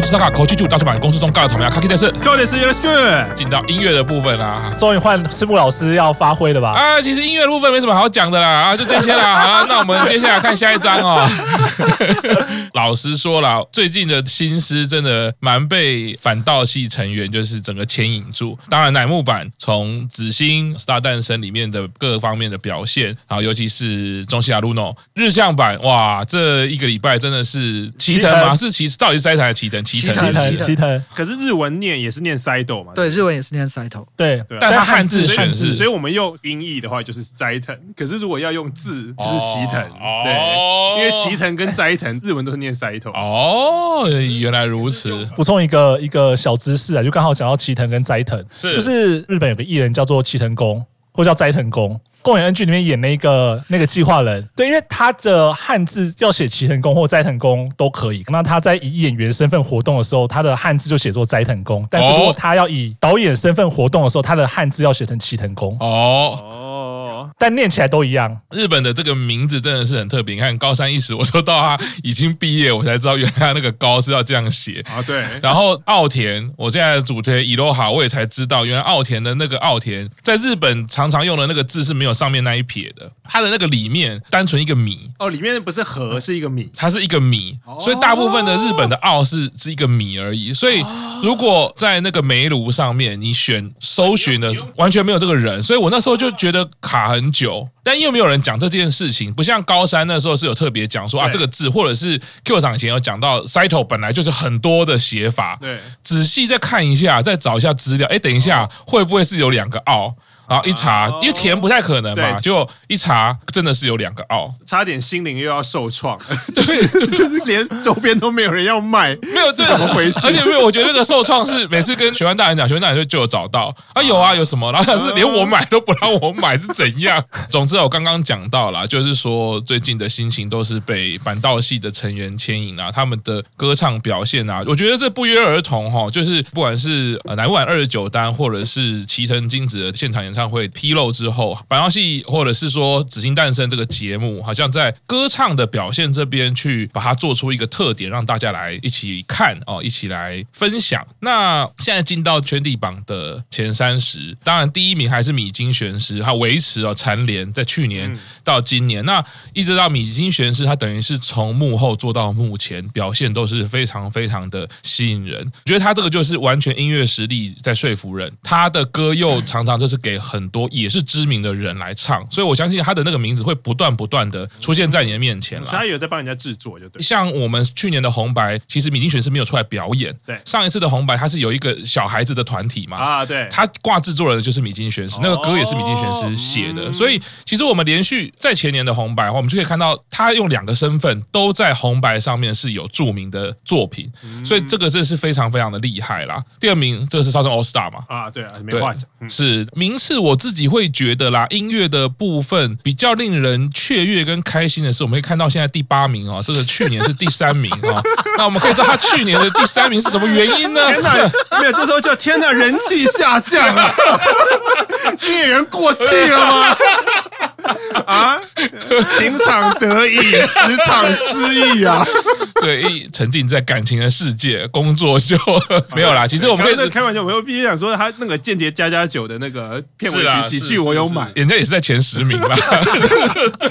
中，我是萨卡口气柱大出版公司中尬的草莓卡基德斯，高点是 Yes Good，进到音乐的部分啦，终于换师木老师要发挥了吧？啊，其实音乐的部分没什么好讲的啦，啊，就这些啦。好了，那我们接下来看下一章哦。老实说了，最近的新诗真的蛮被反道系成员就是整个牵引住。当然，乃木坂从紫星 Star 诞生里面的各方面的表现，然后尤其是中西亚露诺日向版，哇，这一个礼拜真的是齐藤吗？是齐，到底是斋藤还是齐藤？齐藤，齐藤，齐藤。可是日文念也是念 Saito 嘛？对，日文也是念 Saito。对，但他汉字选字，所以我们用音译的话就是斋藤。可是如果要用字，就是齐藤。对，因为齐藤跟斋藤 日文都是念 Saito。哦，原来如此。补充一个一个小知识啊，就刚好讲到齐藤跟斋藤，是就是日本有个艺人叫做齐藤公，或叫斋藤公。公演 NG 里面演那个那个计划人，对，因为他的汉字要写齐藤公或斋藤公都可以。那他在以演员身份活动的时候，他的汉字就写作斋藤公。但是如果他要以导演身份活动的时候，他的汉字要写成齐藤公。哦。但念起来都一样。日本的这个名字真的是很特别。你看高山一时，我说到他已经毕业，我才知道原来他那个高是要这样写啊。对。然后奥田，我现在的主推伊洛哈，我也才知道原来奥田的那个奥田，在日本常常用的那个字是没有上面那一撇的。它的那个里面单纯一个米哦，里面不是禾，是一个米，它是一个米，所以大部分的日本的奥是是一个米而已。所以如果在那个煤炉上面你选搜寻的，完全没有这个人，所以我那时候就觉得卡很久。但又没有人讲这件事情，不像高山那时候是有特别讲说啊这个字，或者是 Q 场前有讲到 Saito 本来就是很多的写法。对，仔细再看一下，再找一下资料，哎，等一下会不会是有两个奥？然后一查，因为填不太可能嘛，就一查真的是有两个奥，差点心灵又要受创，就是，就是连周边都没有人要卖，没有这怎么回事？而且没有，我觉得那个受创是每次跟玄幻大人讲，玄幻大人就就有找到啊，有啊，有什么？然后是连我买都不让我买是怎样？总之我刚刚讲到了，就是说最近的心情都是被反道系的成员牵引啊，他们的歌唱表现啊，我觉得这不约而同哈，就是不管是呃乃木坂二十九单，或者是齐藤金子的现场演唱。会披露之后，反道系或者是说《紫星诞生》这个节目，好像在歌唱的表现这边去把它做出一个特点，让大家来一起看哦，一起来分享。那现在进到圈地榜的前三十，当然第一名还是米津玄师，他维持了蝉联在去年到今年，那一直到米津玄师，他等于是从幕后做到幕前，表现都是非常非常的吸引人。我觉得他这个就是完全音乐实力在说服人，他的歌又常常就是给。很多也是知名的人来唱，所以我相信他的那个名字会不断不断的出现在你的面前了。所以他有在帮人家制作，就对。像我们去年的红白，其实米津玄师没有出来表演。对，上一次的红白，他是有一个小孩子的团体嘛。啊，对。他挂制作人的就是米津玄师，那个歌也是米津玄师写的。所以其实我们连续在前年的红白，我们就可以看到他用两个身份都在红白上面是有著名的作品。所以这个真的是非常非常的厉害啦。第二名这个是烧成 All Star 嘛？啊，对啊，没话讲。是名次。我自己会觉得啦，音乐的部分比较令人雀跃跟开心的是，我们可以看到现在第八名哦，这个去年是第三名哦。那我们可以知道他去年的第三名是什么原因呢？天哪，没有，这时候就天哪，人气下降了，新演员过气了吗？啊，情场得意，职场失意啊！对，一沉浸在感情的世界，工作就 没有啦。其实我们可以开玩笑，我又必须想说，他那个间谍家家酒的那个片尾曲喜剧，我有买，人家也是在前十名啦。对，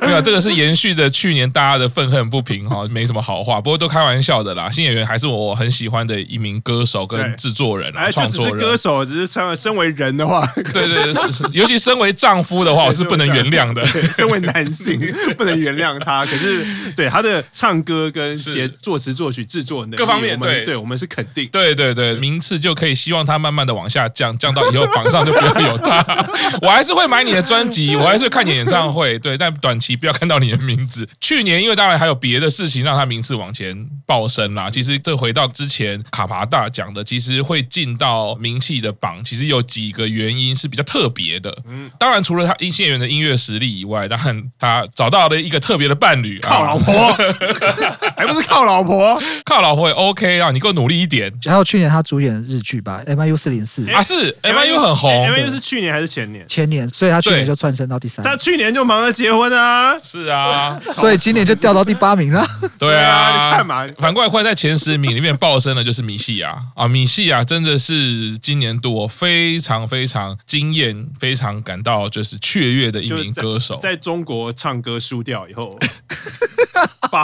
没有，这个是延续着去年大家的愤恨不平哈，没什么好话。不过都开玩笑的啦。新演员还是我很喜欢的一名歌手跟制作人啊，创作人。歌手只是称身为人的话，对对对，尤其身为丈夫的话，我是不能原谅的。身为男性，不能原谅他。可是对他的。唱歌跟写作词作曲制作能力各方面，对对，我们是肯定，对对对，名次就可以希望他慢慢的往下降，降到以后榜上就不要有他。我还是会买你的专辑，我还是会看你演唱会，对，但短期不要看到你的名字。去年因为当然还有别的事情让他名次往前暴升啦。其实这回到之前卡帕大讲的，其实会进到名气的榜，其实有几个原因是比较特别的。嗯，当然除了他一线员的音乐实力以外，当然他找到了一个特别的伴侣，靠老婆。还不是靠老婆？靠老婆也 OK 啊！你给我努力一点。还有去年他主演的日剧吧，M I U 四零四啊，是 M I U 很红，M I U 是去年还是前年？前年，所以他去年就窜升到第三。他去年就忙着结婚啊，是啊，所以今年就掉到第八名了。对啊，你看嘛，反过来快在前十名里面爆升的就是米西亚啊，米西亚真的是今年度我非常非常惊艳，非常感到就是雀跃的一名歌手，在中国唱歌输掉以后。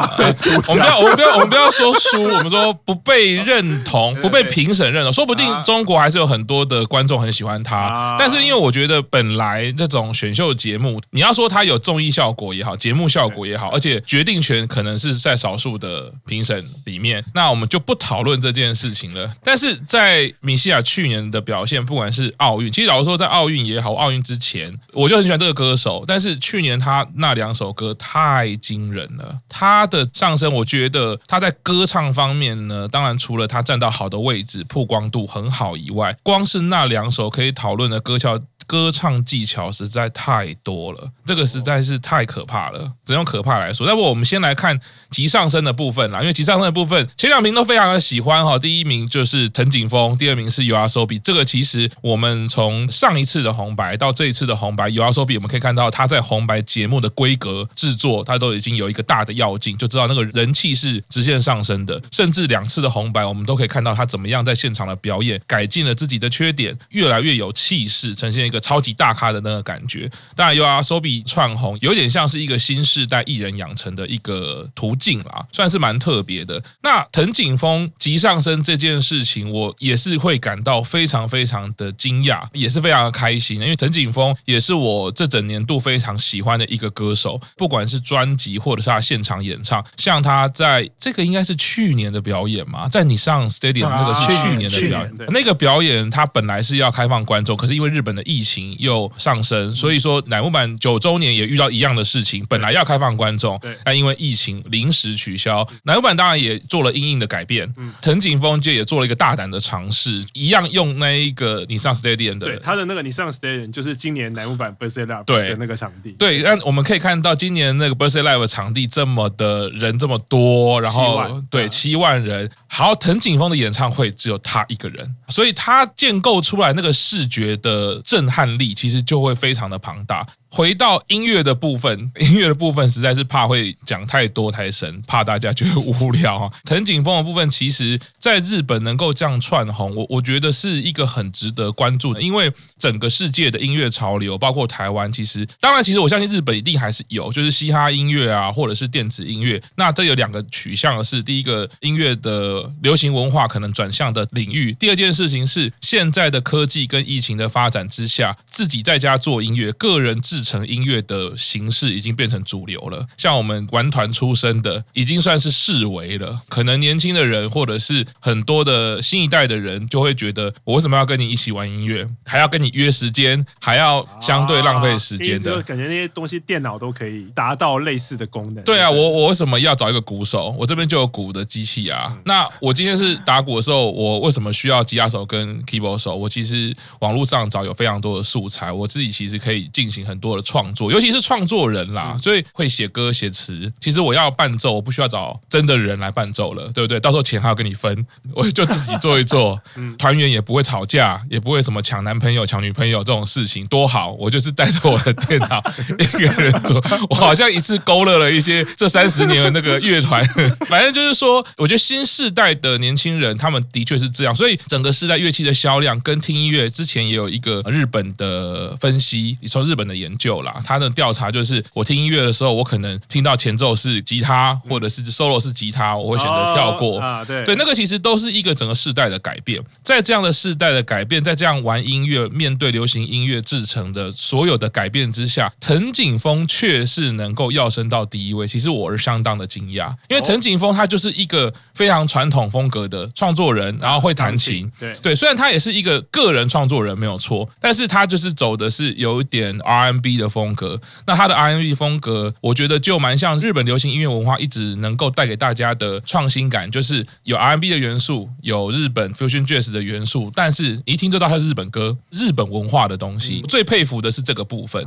我们不要，我们不要，我们不要说输，我们说不被认同，不被评审认同。说不定中国还是有很多的观众很喜欢他，但是因为我觉得本来这种选秀节目，你要说它有综艺效果也好，节目效果也好，而且决定权可能是在少数的评审里面，那我们就不讨论这件事情了。但是在米西亚去年的表现，不管是奥运，其实老实说，在奥运也好，奥运之前，我就很喜欢这个歌手，但是去年他那两首歌太惊人了。他的上升，我觉得他在歌唱方面呢，当然除了他站到好的位置，曝光度很好以外，光是那两首可以讨论的歌曲。歌唱技巧实在太多了，这个实在是太可怕了，只用可怕来说。那么我们先来看急上升的部分啦，因为急上升的部分前两名都非常的喜欢哈，第一名就是藤井风，第二名是 YOASOBI。这个其实我们从上一次的红白到这一次的红白，YOASOBI 我们可以看到他在红白节目的规格制作，他都已经有一个大的跃进，就知道那个人气是直线上升的。甚至两次的红白，我们都可以看到他怎么样在现场的表演，改进了自己的缺点，越来越有气势，呈现个超级大咖的那个感觉，当然 YOASOBI 窜红，有点像是一个新世代艺人养成的一个途径啦，算是蛮特别的。那藤井风急上升这件事情，我也是会感到非常非常的惊讶，也是非常的开心，因为藤井风也是我这整年度非常喜欢的一个歌手，不管是专辑或者是他现场演唱，像他在这个应该是去年的表演嘛，在你上 Stadium 那个是去年的表演，那个表演他本来是要开放观众，可是因为日本的疫情。又上升，所以说乃木坂九周年也遇到一样的事情，本来要开放观众，但因为疫情临时取消。乃木坂当然也做了因应的改变，藤井风就也做了一个大胆的尝试，一样用那一个你上 Stadium 的，对他的那个你上 Stadium 就是今年乃木坂 Birthday Live 的那个场地，对，但我们可以看到今年那个 Birthday Live 场地这么的人这么多，然后对七万人，好，藤井风的演唱会只有他一个人，所以他建构出来那个视觉的震撼力。其实就会非常的庞大。回到音乐的部分，音乐的部分实在是怕会讲太多太深，怕大家觉得无聊啊。藤井风的部分，其实在日本能够这样串红，我我觉得是一个很值得关注的，因为整个世界的音乐潮流，包括台湾，其实当然，其实我相信日本一定还是有，就是嘻哈音乐啊，或者是电子音乐。那这有两个取向是，第一个音乐的流行文化可能转向的领域，第二件事情是现在的科技跟疫情的发展之下，自己在家做音乐，个人制成音乐的形式已经变成主流了，像我们玩团出身的，已经算是视为了。可能年轻的人或者是很多的新一代的人，就会觉得我为什么要跟你一起玩音乐，还要跟你约时间，还要相对浪费时间的。感觉那些东西电脑都可以达到类似的功能。对啊，我我为什么要找一个鼓手？我这边就有鼓的机器啊。那我今天是打鼓的时候，我为什么需要吉他手跟 keyboard 手？我其实网络上找有非常多的素材，我自己其实可以进行很多。的创作，尤其是创作人啦，所以会写歌写词。其实我要伴奏，我不需要找真的人来伴奏了，对不对？到时候钱还要跟你分，我就自己做一做。团员也不会吵架，也不会什么抢男朋友、抢女朋友这种事情，多好！我就是带着我的电脑 一个人做。我好像一次勾勒了一些这三十年的那个乐团。反正就是说，我觉得新世代的年轻人，他们的确是这样。所以整个世代乐器的销量跟听音乐之前也有一个日本的分析，你从日本的研究。就啦，他的调查就是，我听音乐的时候，我可能听到前奏是吉他，或者是 solo 是吉他，我会选择跳过。啊，对对，那个其实都是一个整个世代的改变。在这样的世代的改变，在这样玩音乐、面对流行音乐制成的所有的改变之下，藤井风却是能够跃升到第一位。其实我是相当的惊讶，因为藤井风他就是一个非常传统风格的创作人，然后会弹琴。对对，虽然他也是一个个人创作人没有错，但是他就是走的是有一点 R&B。的风格，那他的 R&B 风格，我觉得就蛮像日本流行音乐文化一直能够带给大家的创新感，就是有 R&B 的元素，有日本 Fusion Jazz 的元素，但是一听就知道它是日本歌、日本文化的东西。最佩服的是这个部分。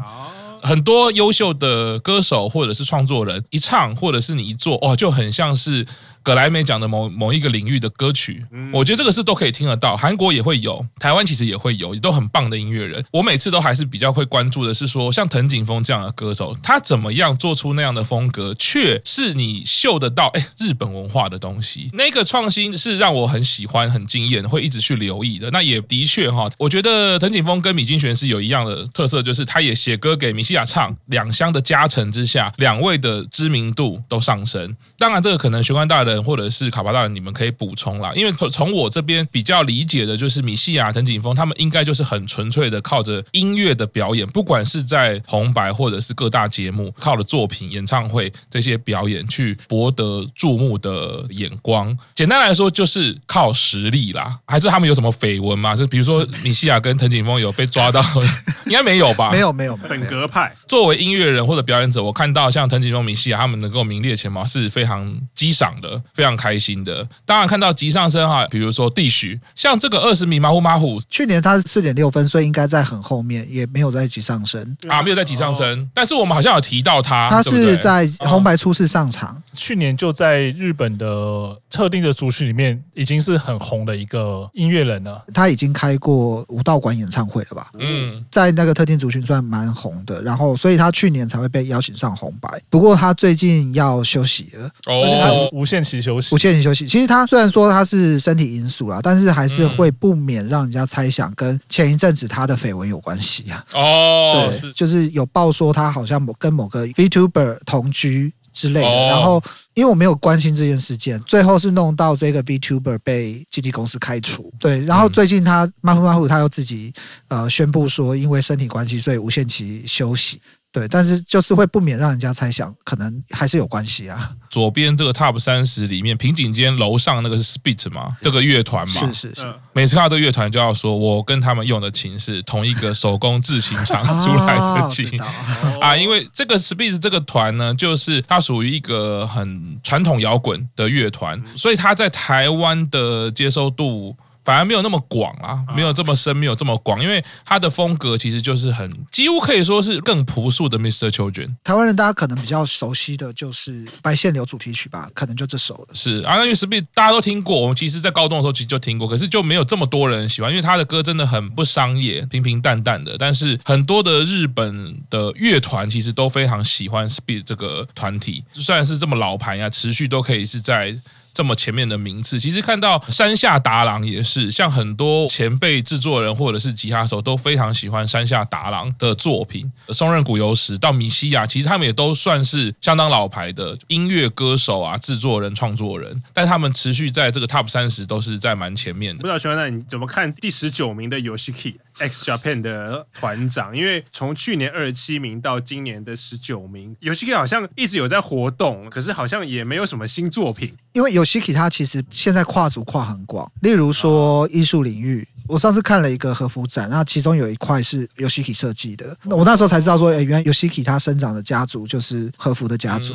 很多优秀的歌手或者是创作人一唱，或者是你一做，哦，就很像是。葛莱美奖的某某一个领域的歌曲，我觉得这个是都可以听得到。韩国也会有，台湾其实也会有，也都很棒的音乐人。我每次都还是比较会关注的是说，像藤井风这样的歌手，他怎么样做出那样的风格，却是你嗅得到，哎，日本文化的东西。那个创新是让我很喜欢、很惊艳，会一直去留意的。那也的确哈，我觉得藤井风跟米津玄师有一样的特色，就是他也写歌给米西亚唱，两相的加成之下，两位的知名度都上升。当然，这个可能玄关大人。或者是卡巴大人，你们可以补充啦。因为从从我这边比较理解的，就是米西亚、藤井峰他们应该就是很纯粹的靠着音乐的表演，不管是在红白或者是各大节目，靠着作品、演唱会这些表演去博得注目的眼光。简单来说，就是靠实力啦。还是他们有什么绯闻吗？是比如说米西亚跟藤井峰有被抓到？应该没有吧？没有，没有，本格派。作为音乐人或者表演者，我看到像藤井峰、米西亚他们能够名列前茅，是非常激赏的。非常开心的，当然看到急上升哈，比如说地许，像这个二十米马虎马虎，去年他是四点六分，所以应该在很后面，也没有在急上升。啊，没有在急上升。哦、但是我们好像有提到他，他是在红白初次上场，去年就在日本的特定的族群里面，已经是很红的一个音乐人了。他已经开过武道馆演唱会了吧？嗯，在那个特定族群算蛮红的，然后所以他去年才会被邀请上红白。不过他最近要休息了，哦，而且他无限期。休息，无限期休息。其实他虽然说他是身体因素啦，但是还是会不免让人家猜想跟前一阵子他的绯闻有关系啊。哦，对，就是有报说他好像某跟某个 VTuber 同居之类的。然后因为我没有关心这件事件，最后是弄到这个 B Tuber 被经纪公司开除。对，然后最近他马虎马虎他又自己呃宣布说，因为身体关系，所以无限期休息。对，但是就是会不免让人家猜想，可能还是有关系啊。左边这个 Top 三十里面，平井间楼上那个是 Speed 嘛，这个乐团嘛，是是是。每次看到这个乐团，就要说我跟他们用的琴是同一个手工制琴厂 出来的琴啊，因为这个 Speed 这个团呢，就是它属于一个很传统摇滚的乐团，所以它在台湾的接受度。反而没有那么广啊，没有这么深，没有这么广，因为他的风格其实就是很几乎可以说是更朴素的 Mr. Children。台湾人大家可能比较熟悉的就是《白线流》主题曲吧，可能就这首了。是啊，因为 Speed 大家都听过，我们其实在高中的时候其实就听过，可是就没有这么多人喜欢，因为他的歌真的很不商业，平平淡淡的。但是很多的日本的乐团其实都非常喜欢 Speed 这个团体，虽然是这么老牌啊，持续都可以是在。这么前面的名次，其实看到山下达郎也是，像很多前辈制作人或者是吉他手都非常喜欢山下达郎的作品。松任谷由实到米西亚，其实他们也都算是相当老牌的音乐歌手啊，制作人、创作人，但他们持续在这个 Top 三十都是在蛮前面的。不知道玄关，你怎么看第十九名的游戏 Key？Yoshiki？X Japan 的团长，因为从去年二十七名到今年的十九名，Yoshiki 好像一直有在活动，可是好像也没有什么新作品。因为 Yoshiki 他其实现在跨足跨很广，例如说艺术领域，我上次看了一个和服展，那其中有一块是 Yoshiki 设计的，那我那时候才知道说，哎，原来 Yoshiki 他生长的家族就是和服的家族，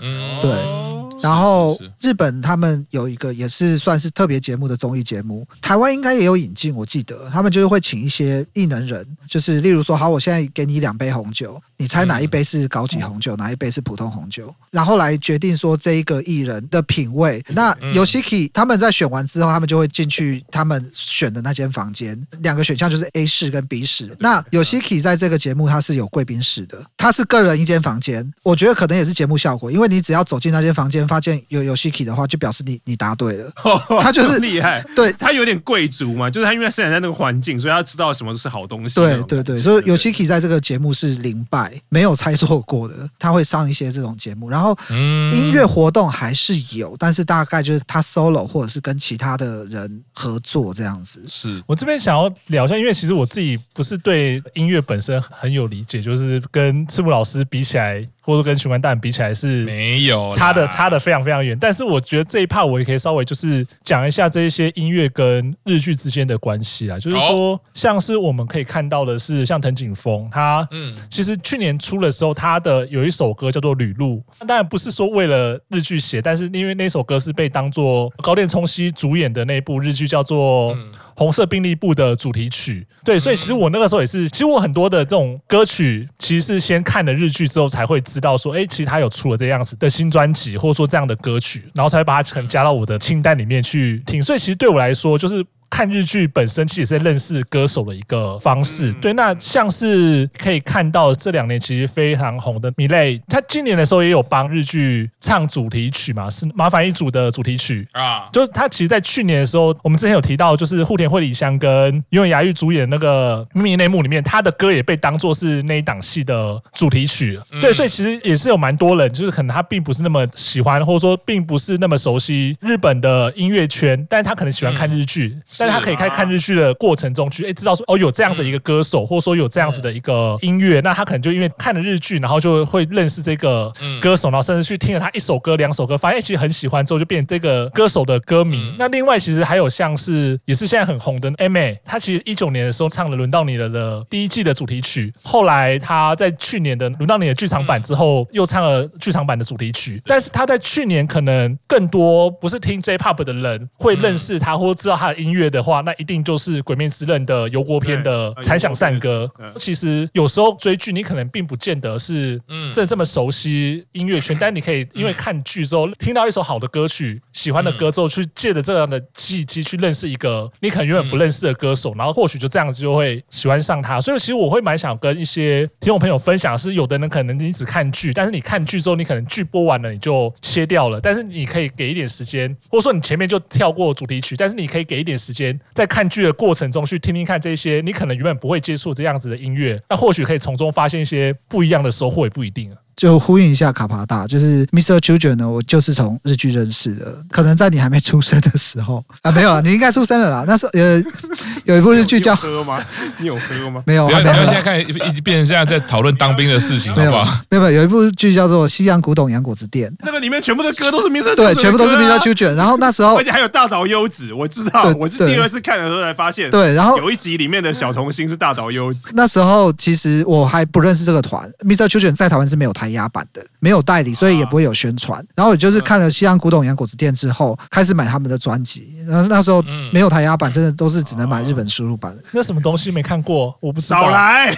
嗯，对。然后日本他们有一个也是算是特别节目的综艺节目，台湾应该也有引进，我记得他们就是会请一些艺能人，就是例如说，好，我现在给你两杯红酒，你猜哪一杯是高级红酒，哪一杯是普通红酒，然后来决定说这一个艺人的品味。那 Yoshiki 他们在选完之后，他们就会进去他们选的那间房间，两个选项就是 A 室跟 B 室。那 Yoshiki 在这个节目他是有贵宾室的，他是个人一间房间，我觉得可能也是节目效果，因为你只要走进那间房间。发现有 Yoshiki 的话，就表示你你答对了。他就是厉害，对他有点贵族嘛，就是他因为生长在那个环境，所以他知道什么是好东西。对对对，所以 Yoshiki 在这个节目是零败，没有猜错过的。他会上一些这种节目，然后音乐活动还是有，但是大概就是他 solo 或者是跟其他的人合作这样子。是我这边想要聊一下，因为其实我自己不是对音乐本身很有理解，就是跟赤木老师比起来。或者跟循环弹比起来是没有差的差的非常非常远。但是我觉得这一 part 我也可以稍微就是讲一下这一些音乐跟日剧之间的关系啊，就是说像是我们可以看到的是像藤井风，他嗯，其实去年出的时候，他的有一首歌叫做《旅路》，当然不是说为了日剧写，但是因为那首歌是被当做高电冲希主演的那部日剧叫做《红色病历部》的主题曲。对，所以其实我那个时候也是，其实我很多的这种歌曲，其实是先看了日剧之后才会知道说，哎，其实他有出了这样子的新专辑，或者说这样的歌曲，然后才会把它可能加到我的清单里面去听。所以其实对我来说，就是。看日剧本身其实是认识歌手的一个方式，对。那像是可以看到这两年其实非常红的米蕾，他今年的时候也有帮日剧唱主题曲嘛，是麻烦一组的主题曲啊。就是他其实，在去年的时候，我们之前有提到，就是户田惠梨香跟因为雅玉主演那个秘密内幕里面，他的歌也被当做是那一档戏的主题曲。对，所以其实也是有蛮多人，就是可能他并不是那么喜欢，或者说并不是那么熟悉日本的音乐圈，但是他可能喜欢看日剧。但他可以在看日剧的过程中去，哎，知道说哦，有这样子一个歌手，或者说有这样子的一个音乐，那他可能就因为看了日剧，然后就会认识这个歌手，然后甚至去听了他一首歌、两首歌，发现其实很喜欢之后，就变成这个歌手的歌迷。那另外其实还有像是也是现在很红的 Aimer，他其实一九年的时候唱了《轮到你了》的第一季的主题曲，后来他在去年的《轮到你的》剧场版之后又唱了剧场版的主题曲，但是他在去年可能更多不是听 J-Pop 的人会认识他或知道他的音乐的话。那一定就是《鬼灭之刃》的油锅篇的猜想善歌。其实有时候追剧，你可能并不见得是这这么熟悉音乐圈，但你可以因为看剧之后听到一首好的歌曲、喜欢的歌之后，去借着这样的契机去认识一个你可能原本不认识的歌手，然后或许就这样子就会喜欢上他。所以其实我会蛮想跟一些听众朋友分享，是有的人可能你只看剧，但是你看剧之后，你可能剧播完了你就切掉了，但是你可以给一点时间，或者说你前面就跳过主题曲，但是你可以给一点时间。在看剧的过程中，去听听看这些你可能原本不会接触这样子的音乐，那或许可以从中发现一些不一样的收获，也不一定啊。就呼应一下卡帕大，就是 Mr. Children 呢，我就是从日剧认识的，可能在你还没出生的时候 啊，没有啊，你应该出生了啦。那时候呃，有一部日剧叫喝吗？你有喝吗？没有，还没有。现在看，一直变成现在在讨论当兵的事情，好不好？没有，没有，有一部剧叫做《西洋古董洋果子店》，那个里面全部的歌都是 Mr. 对，全部都是 Mr. Children。然后那时候，而且还有大岛优子，我知道，我是第二次看的时候才发现，对。然后有一集里面的小童星是大岛优子。那时候其实我还不认识这个团，Mr. Children 在台湾是没有台压版的。没有代理，所以也不会有宣传。然后我就是看了《西洋古董洋果子店》之后，开始买他们的专辑。然后那时候没有台压版，真的都是只能买日本输入版。那什么东西没看过？我不知道。少来，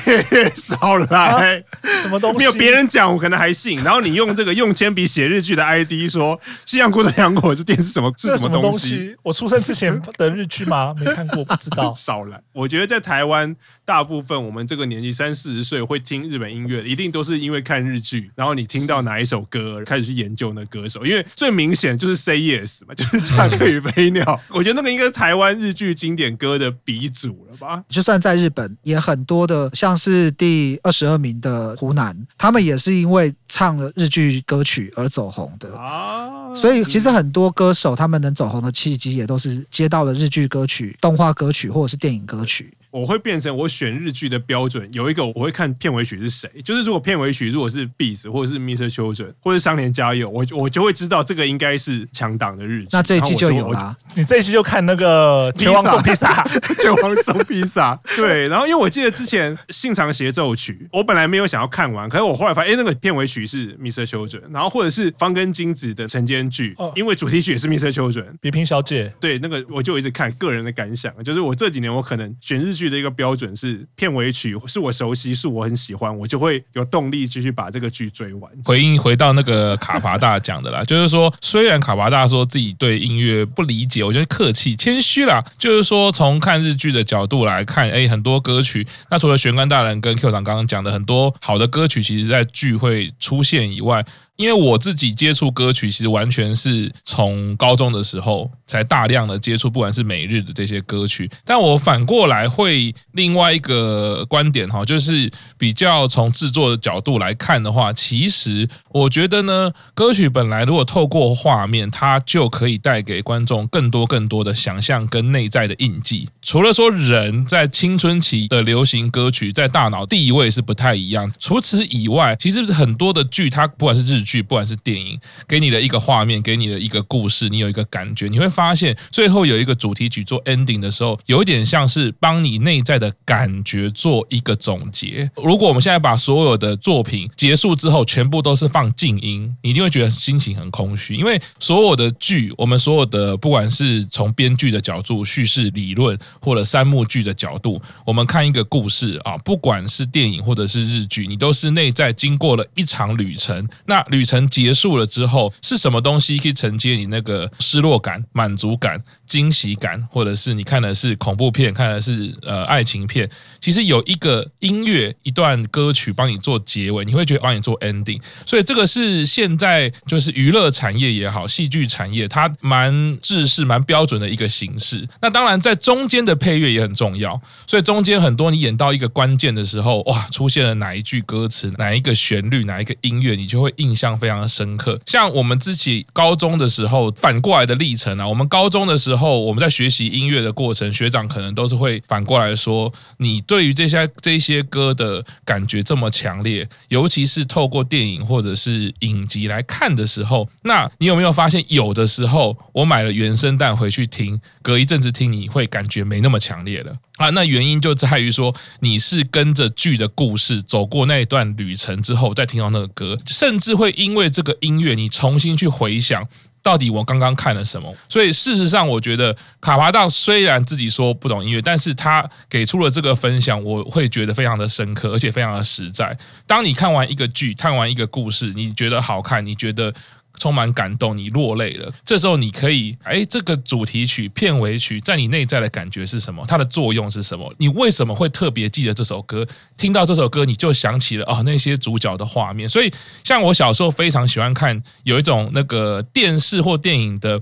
少来，什么东西？没有别人讲，我可能还信。然后你用这个用铅笔写日剧的 ID 说《西洋古董洋果子店》是什么？是什么东西？我出生之前的日剧吗？没看过，不知道。少来，我觉得在台湾，大部分我们这个年纪三四十岁会听日本音乐，一定都是因为看日剧，然后你听到。哪一首歌开始去研究那歌手？因为最明显就是 Say Yes 嘛，就是《嫁给飞鸟》。我觉得那个应该是台湾日剧经典歌的鼻祖了吧？就算在日本，也很多的，像是第二十二名的湖南，他们也是因为唱了日剧歌曲而走红的啊。所以其实很多歌手他们能走红的契机，也都是接到了日剧歌曲、动画歌曲或者是电影歌曲。我会变成我选日剧的标准有一个，我会看片尾曲是谁。就是如果片尾曲如果是 Beast 或者是 Mr. Children 或者是桑田佳祐，我我就会知道这个应该是强档的日剧。那这一期就有了。你这一期就看那个 《拳王送披萨》，拳王送披萨。对，然后因为我记得之前《信长协奏曲》，我本来没有想要看完，可是我后来发现，哎，那个片尾曲是 Mr. Children，然后或者是方根金子的晨间剧，因为主题曲也是 Mr. Children，比拼小姐。对，那个我就一直看，个人的感想就是我这几年我可能选日剧的一个标准。是片尾曲，是我熟悉，是我很喜欢，我就会有动力继续把这个剧追完。回应回到那个卡巴大讲的啦，就是说，虽然卡巴大说自己对音乐不理解，我觉得客气谦虚啦。就是说，从看日剧的角度来看，哎，很多歌曲，那除了玄关大人跟 Q 长刚刚讲的很多好的歌曲，其实在剧会出现以外。因为我自己接触歌曲，其实完全是从高中的时候才大量的接触，不管是美日的这些歌曲。但我反过来会另外一个观点哈，就是比较从制作的角度来看的话，其实我觉得呢，歌曲本来如果透过画面，它就可以带给观众更多更多的想象跟内在的印记。除了说人在青春期的流行歌曲在大脑地位是不太一样，除此以外，其实是很多的剧，它不管是日剧，不管是电影，给你的一个画面，给你的一个故事，你有一个感觉，你会发现最后有一个主题曲做 ending 的时候，有一点像是帮你内在的感觉做一个总结。如果我们现在把所有的作品结束之后，全部都是放静音，你一定会觉得心情很空虚，因为所有的剧，我们所有的不管是从编剧的角度、叙事理论，或者三幕剧的角度，我们看一个故事啊，不管是电影或者是日剧，你都是内在经过了一场旅程。那旅程结束了之后，是什么东西可以承接你那个失落感、满足感、惊喜感，或者是你看的是恐怖片，看的是呃爱情片？其实有一个音乐、一段歌曲帮你做结尾，你会觉得帮你做 ending。所以这个是现在就是娱乐产业也好，戏剧产业它蛮制式、蛮标准的一个形式。那当然在中间的配乐也很重要，所以中间很多你演到一个关键的时候，哇，出现了哪一句歌词、哪一个旋律、哪一个音乐，你就会印象非常的深刻。像我们自己高中的时候，反过来的历程啊，我们高中的时候，我们在学习音乐的过程，学长可能都是会反过来说，你对于这些这些歌的感觉这么强烈，尤其是透过电影或者是影集来看的时候，那你有没有发现，有的时候我买了原声带回去听，隔一阵子听，你会感觉没那么强烈了。啊，那原因就在于说，你是跟着剧的故事走过那一段旅程之后，再听到那个歌，甚至会因为这个音乐，你重新去回想，到底我刚刚看了什么。所以事实上，我觉得卡巴当虽然自己说不懂音乐，但是他给出了这个分享，我会觉得非常的深刻，而且非常的实在。当你看完一个剧，看完一个故事，你觉得好看，你觉得。充满感动，你落泪了。这时候你可以，哎，这个主题曲、片尾曲在你内在的感觉是什么？它的作用是什么？你为什么会特别记得这首歌？听到这首歌，你就想起了哦，那些主角的画面。所以，像我小时候非常喜欢看有一种那个电视或电影的。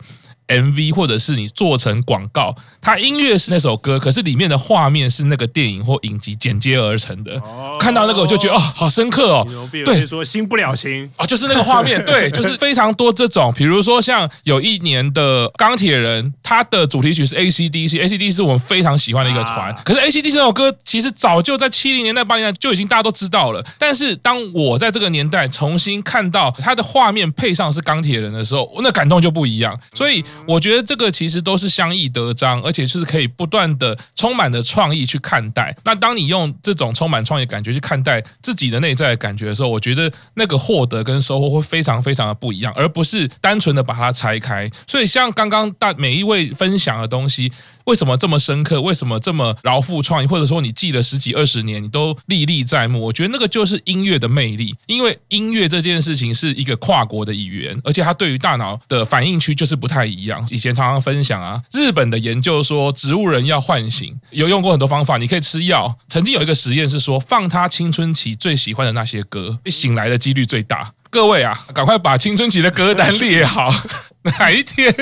MV 或者是你做成广告，它音乐是那首歌，可是里面的画面是那个电影或影集剪接而成的。看到那个我就觉得哦，好深刻哦。对，说新不了情啊，就是那个画面，对，就是非常多这种。比如说像有一年的钢铁人，它的主题曲是 AC/DC，AC/DC 是我们非常喜欢的一个团。可是 AC/DC 这首歌其实早就在七零年代、八零年代就已经大家都知道了。但是当我在这个年代重新看到它的画面配上是钢铁人的时候，那感动就不一样。所以。我觉得这个其实都是相益得彰，而且是可以不断的充满的创意去看待。那当你用这种充满创意感觉去看待自己的内在的感觉的时候，我觉得那个获得跟收获会非常非常的不一样，而不是单纯的把它拆开。所以像刚刚大每一位分享的东西。为什么这么深刻？为什么这么饶富创意？或者说你记了十几二十年，你都历历在目？我觉得那个就是音乐的魅力，因为音乐这件事情是一个跨国的语言，而且它对于大脑的反应区就是不太一样。以前常常分享啊，日本的研究说，植物人要唤醒，有用过很多方法，你可以吃药。曾经有一个实验是说，放他青春期最喜欢的那些歌，醒来的几率最大。各位啊，赶快把青春期的歌单列好，哪一天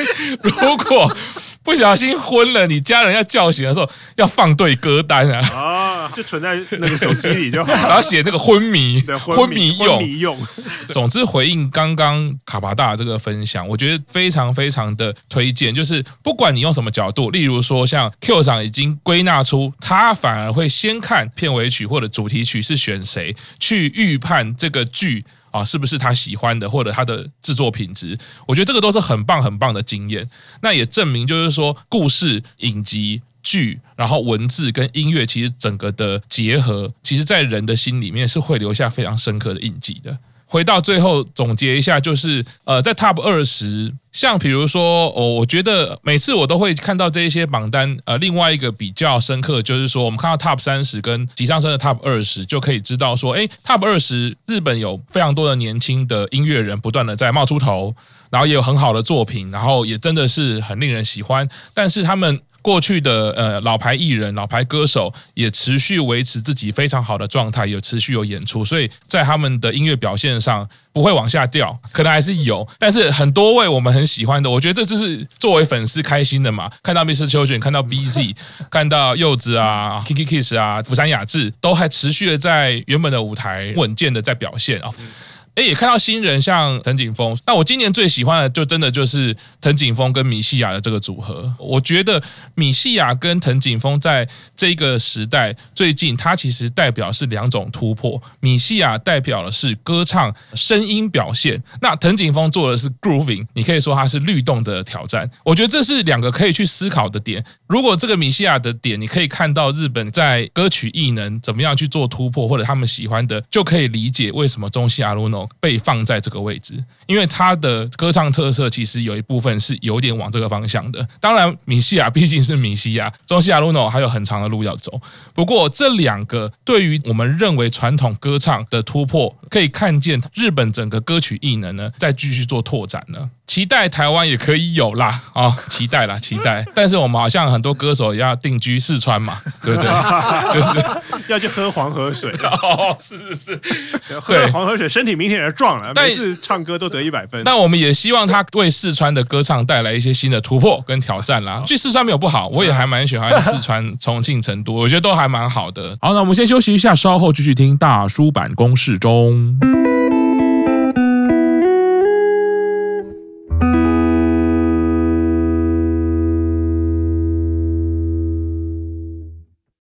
如果。不小心昏了，你家人要叫醒的时候要放对歌单啊！啊，就存在那个手机里就好，然后写那个昏迷，昏迷用。昏迷用。总之，回应刚刚卡巴大这个分享，我觉得非常非常的推荐。就是不管你用什么角度，例如说像 Q 长已经归纳出，他反而会先看片尾曲或者主题曲是选谁，去预判这个剧。啊，是不是他喜欢的，或者他的制作品质？我觉得这个都是很棒很棒的经验。那也证明，就是说，故事、影集、剧，然后文字跟音乐，其实整个的结合，其实在人的心里面是会留下非常深刻的印记的。回到最后总结一下，就是呃，在 Top 二十，像比如说哦，我觉得每次我都会看到这一些榜单。呃，另外一个比较深刻就是说，我们看到 Top 三十跟急上升的 Top 二十，就可以知道说，哎，Top 二十日本有非常多的年轻的音乐人不断的在冒出头，然后也有很好的作品，然后也真的是很令人喜欢，但是他们。过去的呃老牌艺人、老牌歌手也持续维持自己非常好的状态，有持续有演出，所以在他们的音乐表现上不会往下掉，可能还是有，但是很多位我们很喜欢的，我觉得这就是作为粉丝开心的嘛。看到 Mr. Children，看到 BZ，看到柚子啊、Kiki Kiss 啊、福山雅治，都还持续的在原本的舞台稳健的在表现啊。哎，也看到新人像藤井风。那我今年最喜欢的，就真的就是藤井风跟米西亚的这个组合。我觉得米西亚跟藤井风在这个时代，最近它其实代表是两种突破。米西亚代表的是歌唱声音表现，那藤井风做的是 grooving，你可以说它是律动的挑战。我觉得这是两个可以去思考的点。如果这个米西亚的点，你可以看到日本在歌曲艺能怎么样去做突破，或者他们喜欢的，就可以理解为什么中西阿鲁诺。被放在这个位置，因为他的歌唱特色其实有一部分是有点往这个方向的。当然，米西亚毕竟是米西亚，中西亚露娜还有很长的路要走。不过，这两个对于我们认为传统歌唱的突破，可以看见日本整个歌曲艺能呢，在继续做拓展呢。期待台湾也可以有啦啊、哦！期待啦，期待。但是我们好像很多歌手也要定居四川嘛，对不对？就是要去喝黄河水 哦，是是是，喝了黄河水，身体明显也壮了，每次唱歌都得一百分。但我们也希望他为四川的歌唱带来一些新的突破跟挑战啦。去四川没有不好，我也还蛮喜欢四川、重庆、成都，我觉得都还蛮好的。好，那我们先休息一下，稍后继续听大叔坂工事中。